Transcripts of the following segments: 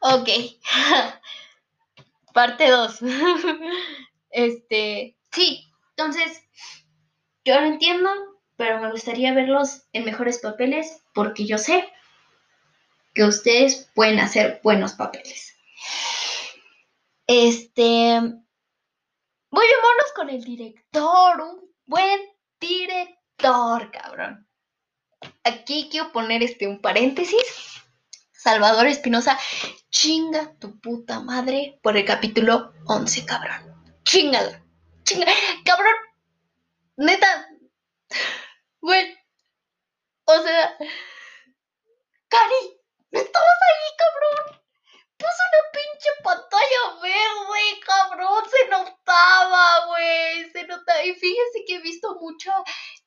Ok. Parte 2. este, sí, entonces, yo lo entiendo, pero me gustaría verlos en mejores papeles porque yo sé que ustedes pueden hacer buenos papeles. Este, vámonos con el director, un buen director, cabrón. Aquí quiero poner este un paréntesis. Salvador Espinosa, chinga tu puta madre por el capítulo 11, cabrón. Chingado. Chinga. Cabrón. Neta. Güey. O sea. Cari, ¿no estabas ahí, cabrón? Puso una pinche pantalla verde, cabrón. Se notaba, güey. Se notaba. Y fíjense que he visto mucha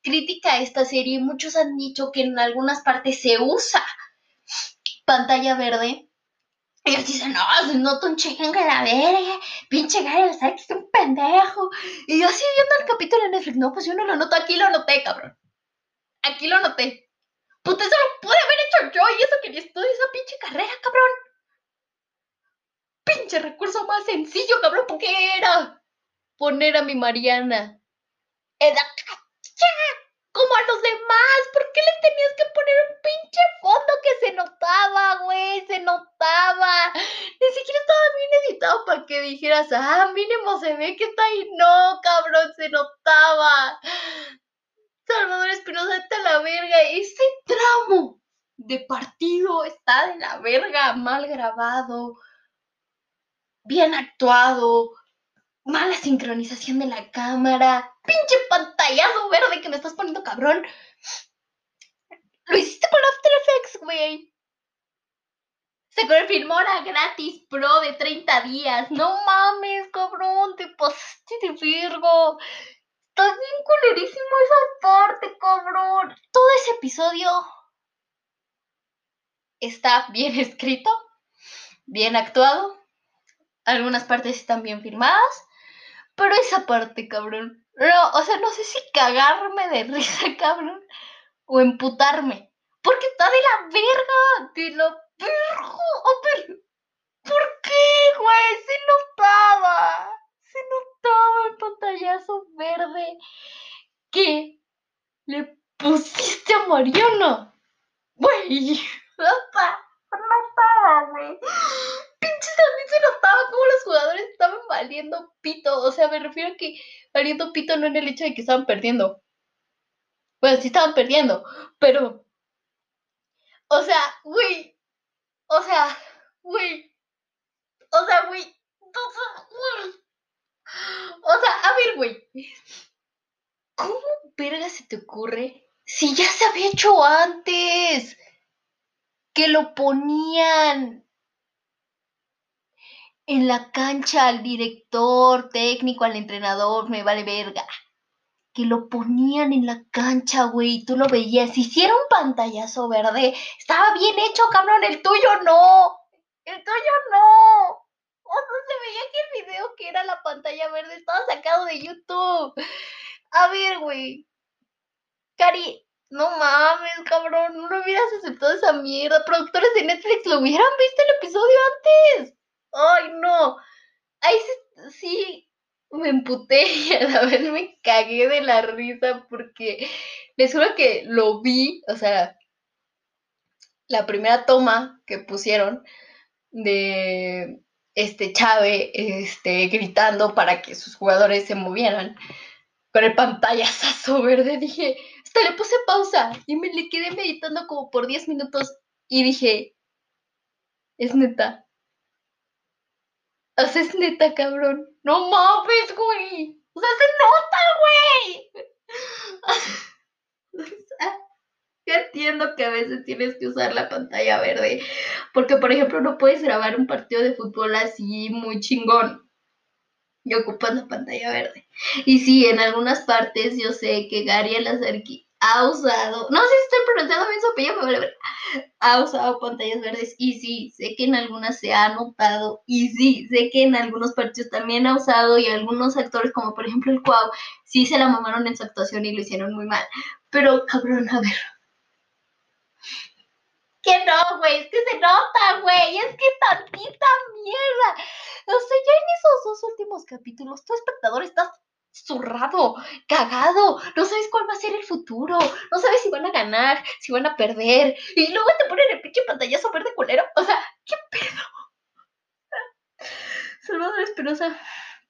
crítica a esta serie. Muchos han dicho que en algunas partes se usa pantalla verde. Y ellos dicen, no, se nota un chingo la verga, pinche Gary que es un pendejo. Y yo así viendo el capítulo en Netflix, no, pues yo no lo noto, aquí lo noté, cabrón. Aquí lo noté. Puta, eso lo pude haber hecho yo y eso que ni esa pinche carrera, cabrón. Pinche recurso más sencillo, cabrón, porque era poner a mi Mariana. Era como a los demás. ¿Por qué les tenías que poner un pinche fondo que se notaba, güey? Se notaba. Ni siquiera estaba bien editado para que dijeras, ah, mínimo se ve que está ahí. No, cabrón, se notaba. Salvador Espinosa está la verga. Ese tramo de partido está de la verga, mal grabado, bien actuado, mala sincronización de la cámara, pinche pantallazo verde que me estás poniendo cabrón. Lo hiciste con After Effects, güey. Se confirmó la gratis pro de 30 días. No mames, cabrón, te pasaste de virgo. Estás bien culerísimo esa parte, cabrón. Todo ese episodio está bien escrito, bien actuado. Algunas partes están bien filmadas. Pero esa parte, cabrón. No, o sea, no sé si cagarme de risa, cabrón, o emputarme. Porque está de la verga, de la verga. ¿Por qué, güey? Se notaba. Se notaba el pantallazo verde que le pusiste a Mariana. Güey, notaba, güey también se notaba como los jugadores estaban valiendo pito. O sea, me refiero a que valiendo pito no en el hecho de que estaban perdiendo. Bueno, sí estaban perdiendo, pero. O sea, güey. O sea, güey. O sea, güey. O sea, a ver, güey. ¿Cómo verga se te ocurre? Si ya se había hecho antes. Que lo ponían en la cancha al director técnico, al entrenador, me vale verga. Que lo ponían en la cancha, güey, tú lo veías. Hicieron un pantallazo verde. Estaba bien hecho, cabrón. El tuyo no. El tuyo no. O se veía que el video que era la pantalla verde estaba sacado de YouTube. A ver, güey. Cari, no mames, cabrón. No lo hubieras aceptado esa mierda. Productores de Netflix lo hubieran visto el episodio antes. ¡Ay, no! Ahí sí, me emputé y a la vez me cagué de la risa porque les juro que lo vi, o sea, la primera toma que pusieron de este Chave este, gritando para que sus jugadores se movieran con el pantallazo verde, dije, hasta le puse pausa y me le quedé meditando como por 10 minutos y dije, es neta, Haces neta, cabrón. No mames, güey. O sea, se nota, güey. entiendo que a veces tienes que usar la pantalla verde. Porque, por ejemplo, no puedes grabar un partido de fútbol así muy chingón. Y ocupas la pantalla verde. Y sí, en algunas partes yo sé que Gary Alazarki ha usado, no sé si estoy pronunciando bien su apellido, pero vale, ha usado pantallas verdes y sí, sé que en algunas se ha notado y sí, sé que en algunos partidos también ha usado y algunos actores como por ejemplo el Cuau, sí se la mamaron en su actuación y lo hicieron muy mal, pero cabrón, a ver. Que no, güey, es que se nota, güey, es que tantita mierda. O sea, ya en esos dos últimos capítulos, tu espectador estás zurrado, cagado, no sabes cuál va a ser el futuro, no sabes si van a ganar, si van a perder, y luego te ponen el pinche pantallazo verde culero, o sea, ¿qué pedo? Salvador Espinosa,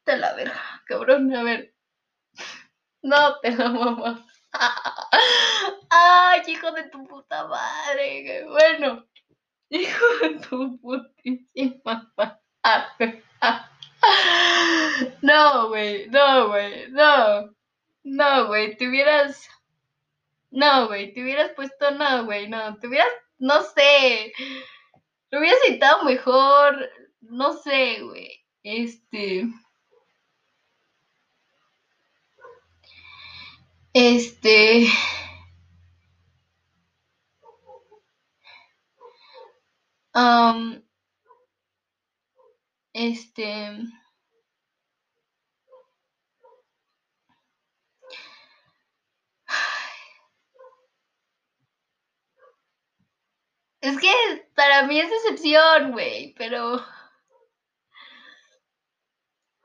te la verga, cabrón, a ver. No te la mamas. Ay, hijo de tu puta madre, bueno. Hijo de tu putísima madre. No, güey, no, güey, no. No, güey, te hubieras. No, güey, te hubieras puesto, no, güey, no. Te hubieras, no sé. Lo hubieras editado mejor. No sé, güey. Este. Este. Um, este. Es que para mí es decepción, güey, pero...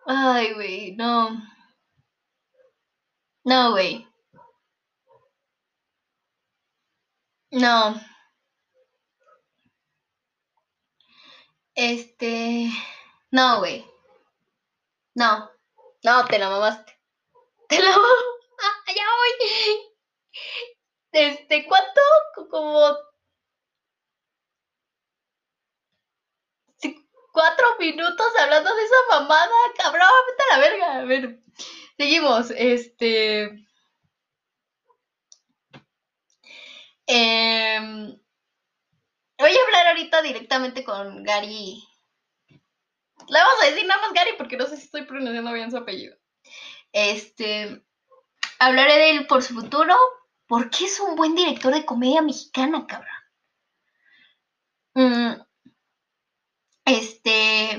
Ay, güey, no. No, güey. No. Este... No, güey. No. No, te la mamaste. Te la. Ah, ya voy. Este, ¿cuánto? Como cuatro minutos hablando de esa mamada, cabrón, vete a la verga. A ver, seguimos. Este. Em, voy a hablar ahorita directamente con Gary. Le vamos a decir nada más Gary porque no sé si estoy pronunciando bien su apellido. Este. Hablaré de él por su futuro. Porque es un buen director de comedia mexicana, cabrón. Mm, este,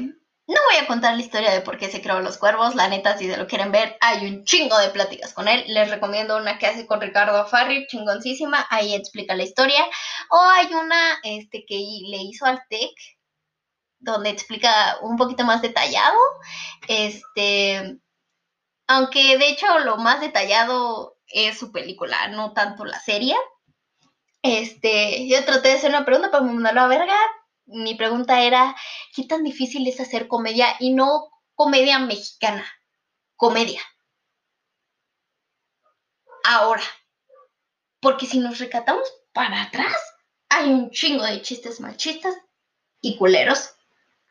no voy a contar la historia de por qué se creó Los Cuervos, la neta, si se lo quieren ver, hay un chingo de pláticas con él. Les recomiendo una que hace con Ricardo Farri, chingoncísima, ahí explica la historia. O hay una este, que le hizo al TEC, donde explica un poquito más detallado. Este, aunque de hecho lo más detallado es su película, no tanto la serie. Este, yo traté de hacer una pregunta para mandarlo a verga, mi pregunta era, ¿qué tan difícil es hacer comedia y no comedia mexicana? Comedia. Ahora, porque si nos recatamos para atrás, hay un chingo de chistes machistas y culeros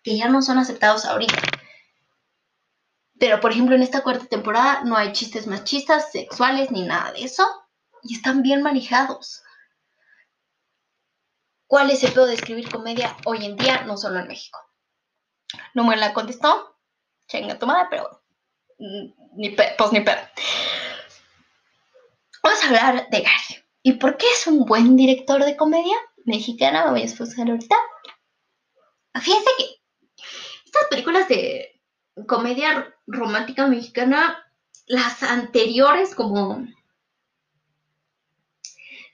que ya no son aceptados ahorita. Pero, por ejemplo, en esta cuarta temporada no hay chistes machistas, sexuales, ni nada de eso. Y están bien manejados. ¿Cuál es el pedo de escribir comedia hoy en día, no solo en México? No me la contestó, chinga tu madre, pero ni pues ni pedo. Vamos a hablar de Gary. ¿Y por qué es un buen director de comedia mexicana? Me voy a esforzar ahorita. Fíjense que estas películas de comedia romántica mexicana, las anteriores como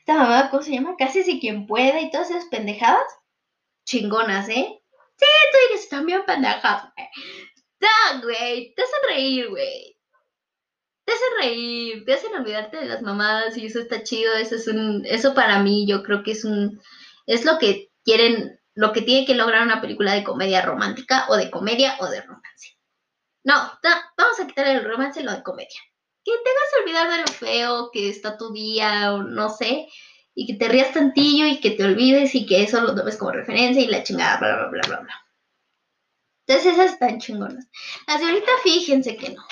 esta mamá, ¿cómo se llama? Casi si quien puede y todas esas pendejadas. Chingonas, ¿eh? Sí, tú dices también pendejadas, güey. No, güey, te hacen reír, güey. Te hacen reír, te hacen olvidarte de las mamadas y eso está chido, eso es un, eso para mí yo creo que es un, es lo que quieren, lo que tiene que lograr una película de comedia romántica o de comedia o de romance. No, vamos a quitar el romance y lo de comedia que te hagas olvidar de lo feo que está tu día o no sé, y que te rías tantillo y que te olvides y que eso lo tomes como referencia y la chingada, bla, bla, bla, bla, bla. Entonces esas están chingonas. Las de ahorita fíjense que no.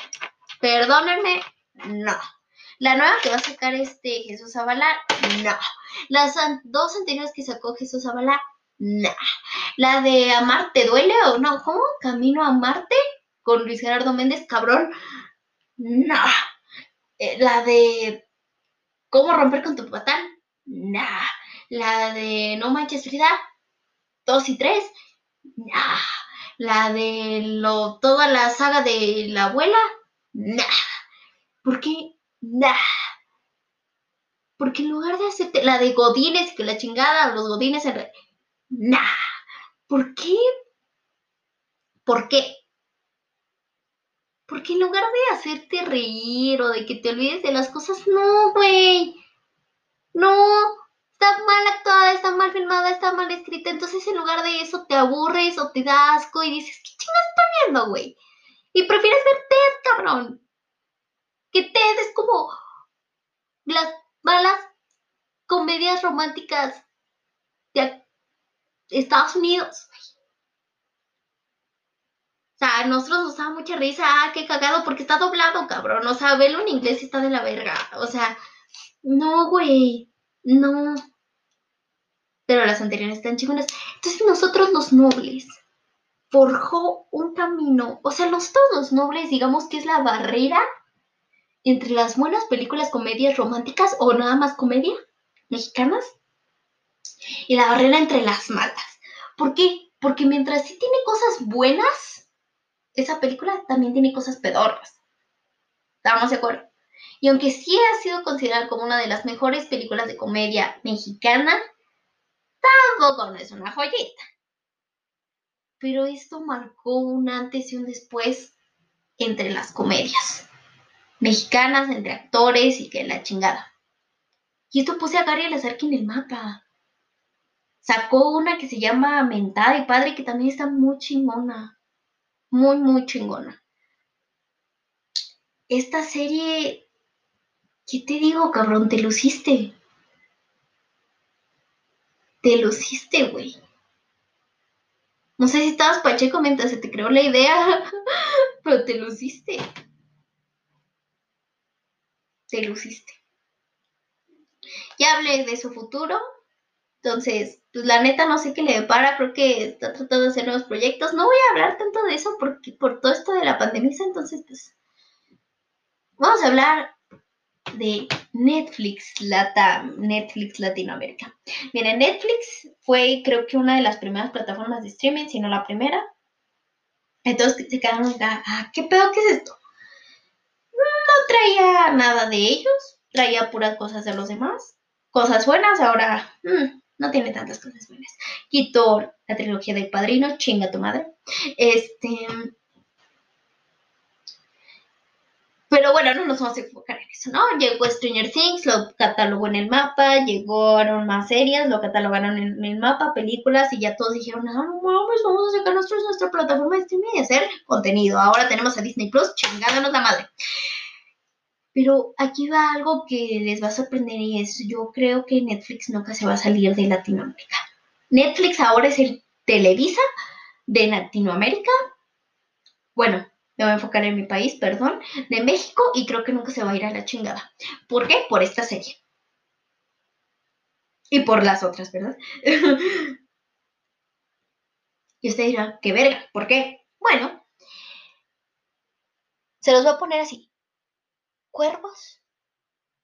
Perdónenme, no. La nueva que va a sacar este Jesús Zavala, no. Las dos anteriores que sacó Jesús Zavala, no. La de Amarte duele o no, ¿cómo? Camino a Marte con Luis Gerardo Méndez, cabrón. No. Eh, la de ¿Cómo romper con tu patán? Nah. La de No manches Frida, 2 y 3. Nah. La de lo, toda la saga de la abuela. Nah. ¿Por qué? Nah. Porque en lugar de hacerte la de Godines, que la chingada, los Godines en... Nah. ¿Por qué? ¿Por qué? Porque en lugar de hacerte reír o de que te olvides de las cosas, no, güey. No, está mal actuada, está mal filmada, está mal escrita. Entonces, en lugar de eso, te aburres o te da asco y dices, ¿qué chingas está viendo, güey? Y prefieres ver Ted, cabrón. Que Ted es como las malas comedias románticas de Estados Unidos. A nosotros nos da mucha risa, ah, qué cagado, porque está doblado, cabrón. O sea, verlo en inglés está de la verga. O sea, no, güey, no. Pero las anteriores están chingonas. Entonces nosotros los nobles forjó un camino. O sea, los nobles, digamos que es la barrera entre las buenas películas, comedias románticas o nada más comedia mexicanas y la barrera entre las malas. ¿Por qué? Porque mientras sí tiene cosas buenas, esa película también tiene cosas pedorras. ¿Estamos de acuerdo? Y aunque sí ha sido considerada como una de las mejores películas de comedia mexicana, tampoco no es una joyita. Pero esto marcó un antes y un después entre las comedias mexicanas, entre actores y que la chingada. Y esto puse a Gary Lazarki en el mapa. Sacó una que se llama Mentada y Padre, que también está muy chingona. Muy, muy chingona. Esta serie, ¿qué te digo, cabrón? Te luciste. Te luciste, güey. No sé si estabas pacheco mientras se te creó la idea, pero te luciste te luciste. Ya hablé de su futuro, entonces, pues la neta no sé qué le depara, creo que está tratando de hacer nuevos proyectos. No voy a hablar tanto de eso porque por todo esto de la pandemia, entonces pues vamos a hablar de Netflix Netflix Latinoamérica. Miren, Netflix fue creo que una de las primeras plataformas de streaming, si no la primera. Entonces se quedaron ah, ¿qué pedo que es esto? no traía nada de ellos, traía puras cosas de los demás. Cosas buenas, ahora mm, no tiene tantas cosas buenas. Quitó la trilogía del padrino, chinga tu madre. Este. Pero bueno, no nos vamos a enfocar en eso, ¿no? Llegó Stranger Things, lo catalogó en el mapa, llegaron más series, lo catalogaron en el mapa, películas, y ya todos dijeron, ah, no mames, vamos a sacar nosotros nuestra plataforma de streaming y hacer contenido. Ahora tenemos a Disney Plus, chingándonos la madre. Pero aquí va algo que les va a sorprender y es, yo creo que Netflix nunca se va a salir de Latinoamérica. Netflix ahora es el Televisa de Latinoamérica. Bueno, me voy a enfocar en mi país, perdón, de México y creo que nunca se va a ir a la chingada. ¿Por qué? Por esta serie. Y por las otras, ¿verdad? y usted dirá, qué verga, ¿por qué? Bueno, se los voy a poner así. Cuervos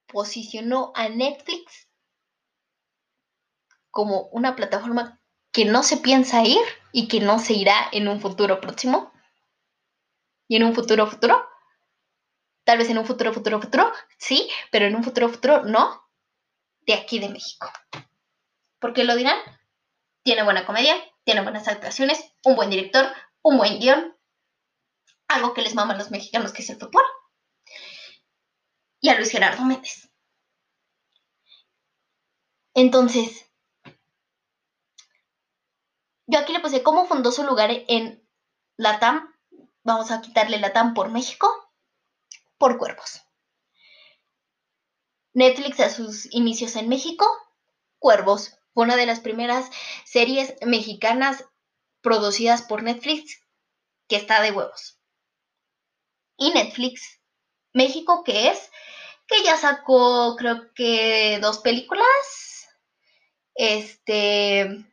posicionó a Netflix como una plataforma que no se piensa ir y que no se irá en un futuro próximo. Y en un futuro futuro, tal vez en un futuro futuro futuro, sí, pero en un futuro futuro no, de aquí de México. ¿Por qué lo dirán? Tiene buena comedia, tiene buenas actuaciones, un buen director, un buen guion, algo que les mama a los mexicanos que es el fútbol y a Luis Gerardo Méndez. Entonces, yo aquí le puse cómo fundó su lugar en Latam. Vamos a quitarle Latam por México, por Cuervos. Netflix a sus inicios en México, Cuervos fue una de las primeras series mexicanas producidas por Netflix que está de huevos. Y Netflix México, que es que ya sacó creo que dos películas. Este,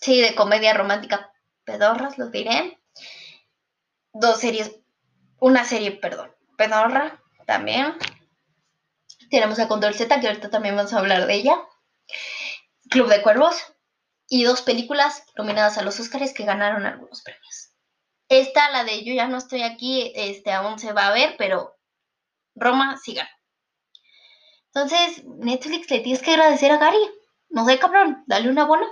sí, de comedia romántica pedorras, los diré. Dos series, una serie, perdón, pedorra también. Tenemos a Control Z, que ahorita también vamos a hablar de ella. Club de Cuervos. Y dos películas nominadas a los Oscars que ganaron algunos premios. Esta, la de Yo ya no estoy aquí, este, aún se va a ver, pero Roma sigan. Entonces, Netflix le tienes que agradecer a Gary. No sé, cabrón, dale una abono.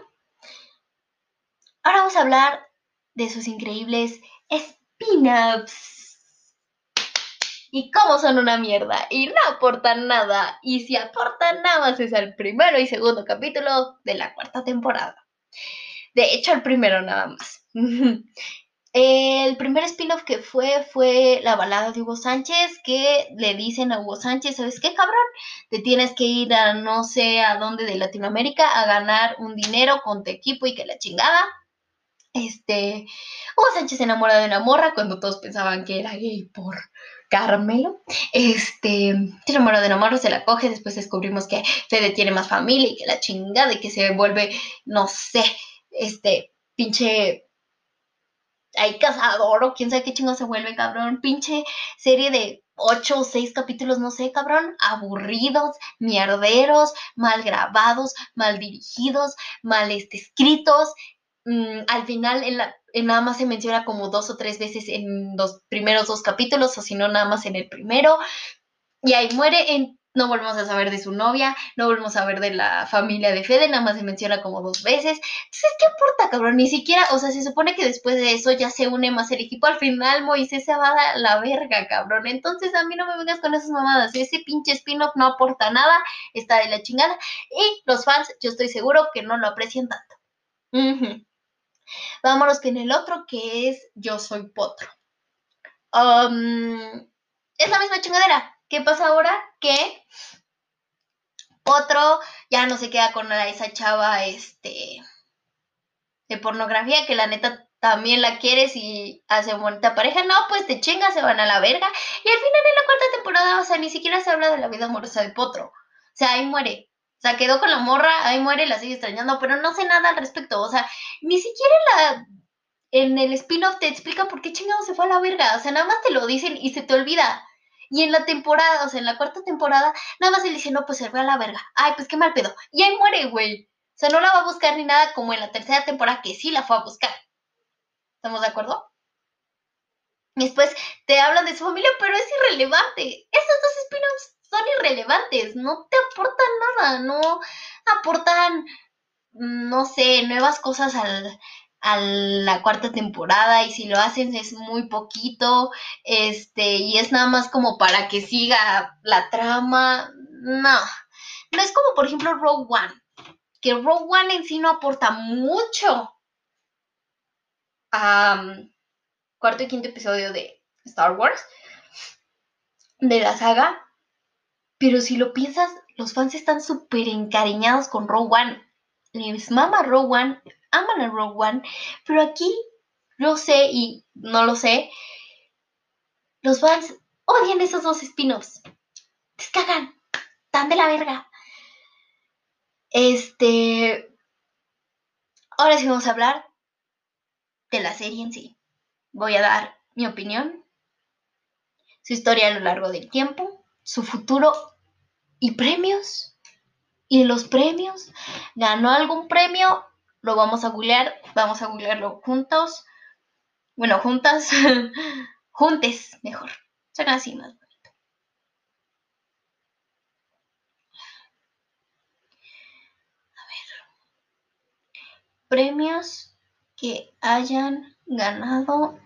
Ahora vamos a hablar de sus increíbles pin-ups. Y cómo son una mierda. Y no aportan nada. Y si aportan nada más es el primero y segundo capítulo de la cuarta temporada. De hecho, el primero nada más. El primer spin-off que fue fue la balada de Hugo Sánchez, que le dicen a Hugo Sánchez, ¿sabes qué, cabrón? Te tienes que ir a no sé a dónde de Latinoamérica a ganar un dinero con tu equipo y que la chingada. Este, Hugo Sánchez se enamora de una morra cuando todos pensaban que era gay por Carmelo. Este, se enamora de una morra, se la coge, después descubrimos que Fede tiene más familia y que la chingada y que se vuelve, no sé, este, pinche hay cazador o quién sabe qué chingo se vuelve, cabrón. Pinche serie de ocho o seis capítulos, no sé, cabrón. Aburridos, mierderos, mal grabados, mal dirigidos, mal este, escritos. Mm, al final, nada más se menciona como dos o tres veces en los primeros dos capítulos, o si no, nada más en el primero. Y ahí muere en no volvemos a saber de su novia, no volvemos a saber de la familia de Fede, nada más se menciona como dos veces. Entonces, ¿qué importa, cabrón? Ni siquiera, o sea, se supone que después de eso ya se une más el equipo. Al final, Moisés se va a la verga, cabrón. Entonces, a mí no me vengas con esas mamadas. Ese pinche spin-off no aporta nada, está de la chingada. Y los fans, yo estoy seguro que no lo aprecian tanto. Vámonos con el otro, que es Yo Soy Potro. Um, es la misma chingadera ¿Qué pasa ahora? Que otro ya no se queda con esa chava este de pornografía que la neta también la quieres y hace bonita pareja. No, pues te chingas, se van a la verga. Y al final en la cuarta temporada, o sea, ni siquiera se habla de la vida amorosa de Potro. O sea, ahí muere. O sea, quedó con la morra, ahí muere, la sigue extrañando, pero no sé nada al respecto. O sea, ni siquiera la en el spin-off te explica por qué chingado se fue a la verga. O sea, nada más te lo dicen y se te olvida. Y en la temporada, o sea, en la cuarta temporada, nada más él dice, no, pues se fue a la verga. Ay, pues qué mal pedo. Y ahí muere, güey. O sea, no la va a buscar ni nada como en la tercera temporada que sí la fue a buscar. ¿Estamos de acuerdo? Y después te hablan de su familia, pero es irrelevante. Esos dos spin-offs son irrelevantes. No te aportan nada. No aportan, no sé, nuevas cosas al, a la cuarta temporada y si lo hacen es muy poquito, este, y es nada más como para que siga la trama, no, no es como por ejemplo Rogue One, que Rogue One en sí no aporta mucho a cuarto y quinto episodio de Star Wars, de la saga, pero si lo piensas, los fans están súper encariñados con Rogue One. Les mama Rogue One, aman a Rogue One, pero aquí no sé y no lo sé. Los fans odian esos dos spin-offs. Descagan, tan de la verga. Este. Ahora sí vamos a hablar de la serie en sí. Voy a dar mi opinión, su historia a lo largo del tiempo, su futuro y premios. Y los premios, ¿ganó algún premio? Lo vamos a googlear, vamos a googlearlo juntos, bueno, juntas, juntes, mejor, suena así más bonito. A ver, premios que hayan ganado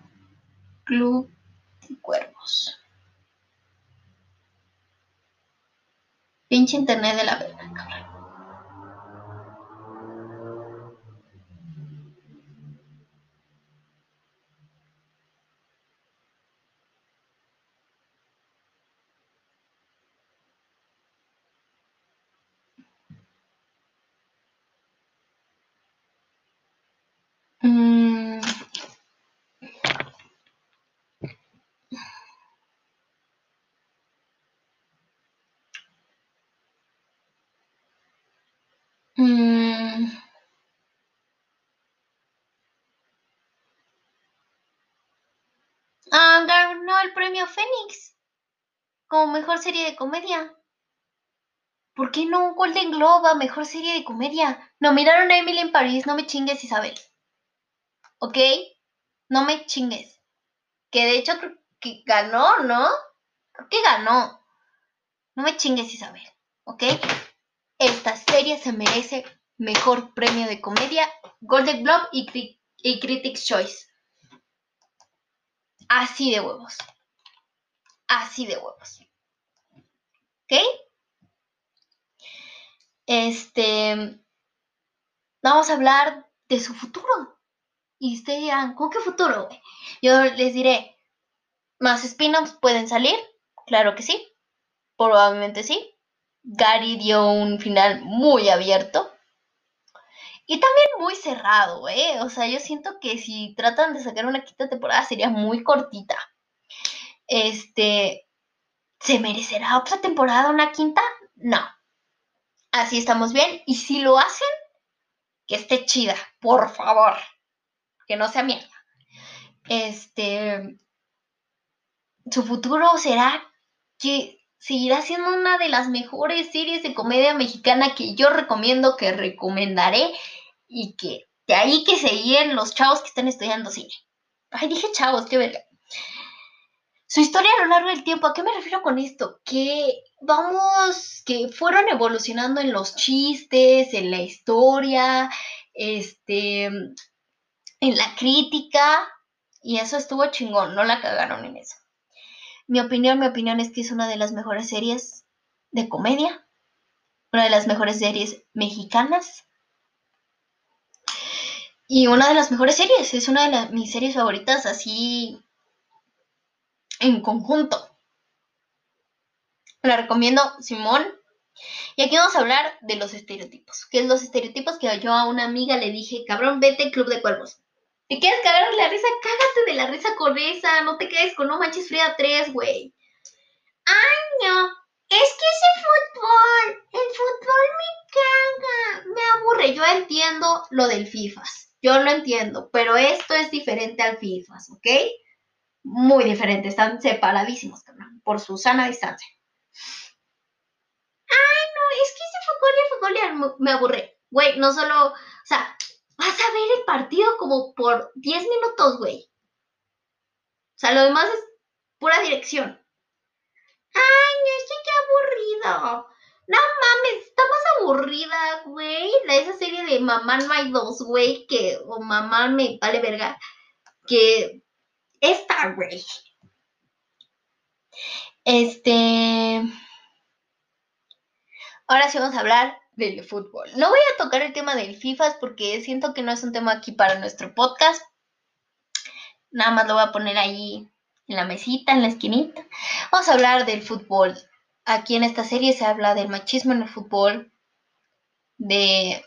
Club de Cuervos. Pinche internet de la verga, cabrón. El premio Fénix como mejor serie de comedia. ¿Por qué no Golden Globe a mejor serie de comedia? No miraron a Emily en París, no me chingues, Isabel. ¿Ok? No me chingues. Que de hecho creo que ganó, ¿no? Creo que ganó. No me chingues, Isabel. ¿Ok? Esta serie se merece mejor premio de comedia, Golden Globe y, y Critics' Choice. Así de huevos. Así de huevos. ¿Ok? Este. Vamos a hablar de su futuro. Y ustedes dirán, ¿cómo qué futuro? Yo les diré, ¿más spin-offs pueden salir? Claro que sí. Probablemente sí. Gary dio un final muy abierto. Y también muy cerrado, ¿eh? O sea, yo siento que si tratan de sacar una quinta temporada sería muy cortita. Este, ¿se merecerá otra temporada, una quinta? No. Así estamos bien. Y si lo hacen, que esté chida, por favor. Que no sea mierda. Este, su futuro será que seguirá siendo una de las mejores series de comedia mexicana que yo recomiendo, que recomendaré y que de ahí que seguían los chavos que están estudiando cine. Ay, dije chavos, qué verga. Su historia a lo largo del tiempo, ¿a qué me refiero con esto? Que vamos, que fueron evolucionando en los chistes, en la historia, este, en la crítica, y eso estuvo chingón, no la cagaron en eso. Mi opinión, mi opinión es que es una de las mejores series de comedia, una de las mejores series mexicanas y una de las mejores series, es una de mis series favoritas así en conjunto. La recomiendo, Simón. Y aquí vamos a hablar de los estereotipos. ¿Qué es los estereotipos? Que yo a una amiga le dije, cabrón, vete al Club de Cuervos. ¿Te quieres cagar la risa? Cágate de la risa con esa. No te quedes con no manches fría 3, güey. Ay, no. Es que ese fútbol, el fútbol me caga. Me aburre. Yo entiendo lo del FIFAs. Yo lo entiendo, pero esto es diferente al FIFA, ¿ok? Muy diferente, están separadísimos, por su sana distancia. Ay, no, es que ese fue me aburre. Güey, no solo, o sea, vas a ver el partido como por 10 minutos, güey. O sea, lo demás es pura dirección. Ay, no, qué aburrido. No mames, está más aburrida, güey. Esa serie de Mamá No hay dos, güey, que, o Mamá me vale verga, que esta, güey. Este. Ahora sí vamos a hablar del fútbol. No voy a tocar el tema del FIFA porque siento que no es un tema aquí para nuestro podcast. Nada más lo voy a poner ahí en la mesita, en la esquinita. Vamos a hablar del fútbol. Aquí en esta serie se habla del machismo en el fútbol, de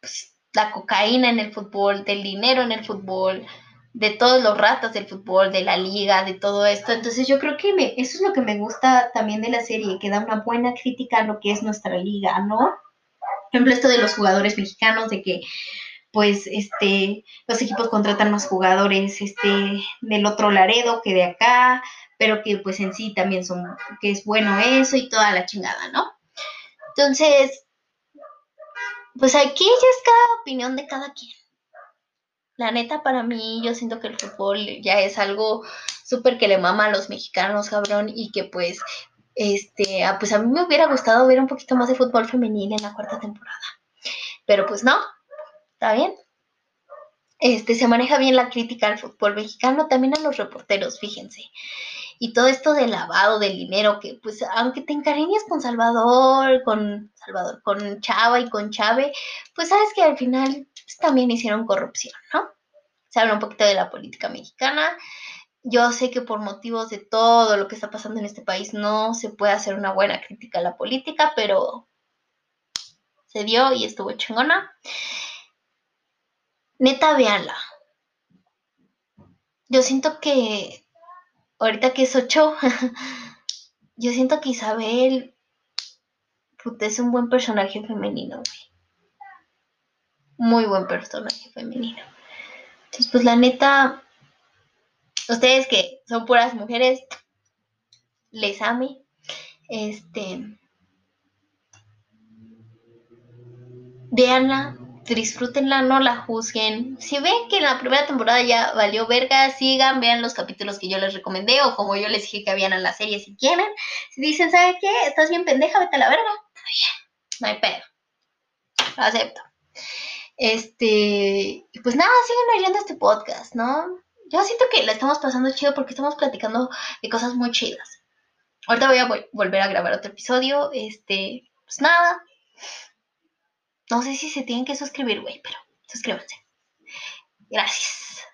pues, la cocaína en el fútbol, del dinero en el fútbol, de todos los ratas del fútbol, de la liga, de todo esto. Entonces yo creo que eso es lo que me gusta también de la serie, que da una buena crítica a lo que es nuestra liga, ¿no? Ejemplo, esto de los jugadores mexicanos, de que pues este los equipos contratan más jugadores este del otro Laredo que de acá, pero que pues en sí también son, que es bueno eso y toda la chingada, ¿no? Entonces, pues aquí ya es cada opinión de cada quien. La neta, para mí, yo siento que el fútbol ya es algo súper que le mama a los mexicanos, cabrón, y que pues, este, ah, pues a mí me hubiera gustado ver un poquito más de fútbol femenil en la cuarta temporada. Pero pues no, está bien. Este, se maneja bien la crítica al fútbol mexicano, también a los reporteros, fíjense y todo esto de lavado del dinero, que pues aunque te encariñes con Salvador, con Salvador, con Chava y con Chave, pues sabes que al final pues, también hicieron corrupción, ¿no? Se habla un poquito de la política mexicana. Yo sé que por motivos de todo lo que está pasando en este país no se puede hacer una buena crítica a la política, pero se dio y estuvo chingona. Neta, véanla. Yo siento que ahorita que es ocho, yo siento que Isabel es un buen personaje femenino, Muy buen personaje femenino. Entonces, pues la neta, ustedes que son puras mujeres, les ame. Este. Veanla, disfrútenla, no la juzguen. Si ven que en la primera temporada ya valió verga, sigan, vean los capítulos que yo les recomendé o como yo les dije que habían en la serie si quieren. Si dicen, ¿sabe qué? Estás bien pendeja, vete a la verga. Está bien, no hay pedo. Lo acepto. Este, pues nada, sigan oyendo este podcast, ¿no? Yo siento que la estamos pasando chido porque estamos platicando de cosas muy chidas. Ahorita voy a volver a grabar otro episodio. Este, pues nada. No sé si se tienen que suscribir, güey, pero suscríbanse. Gracias.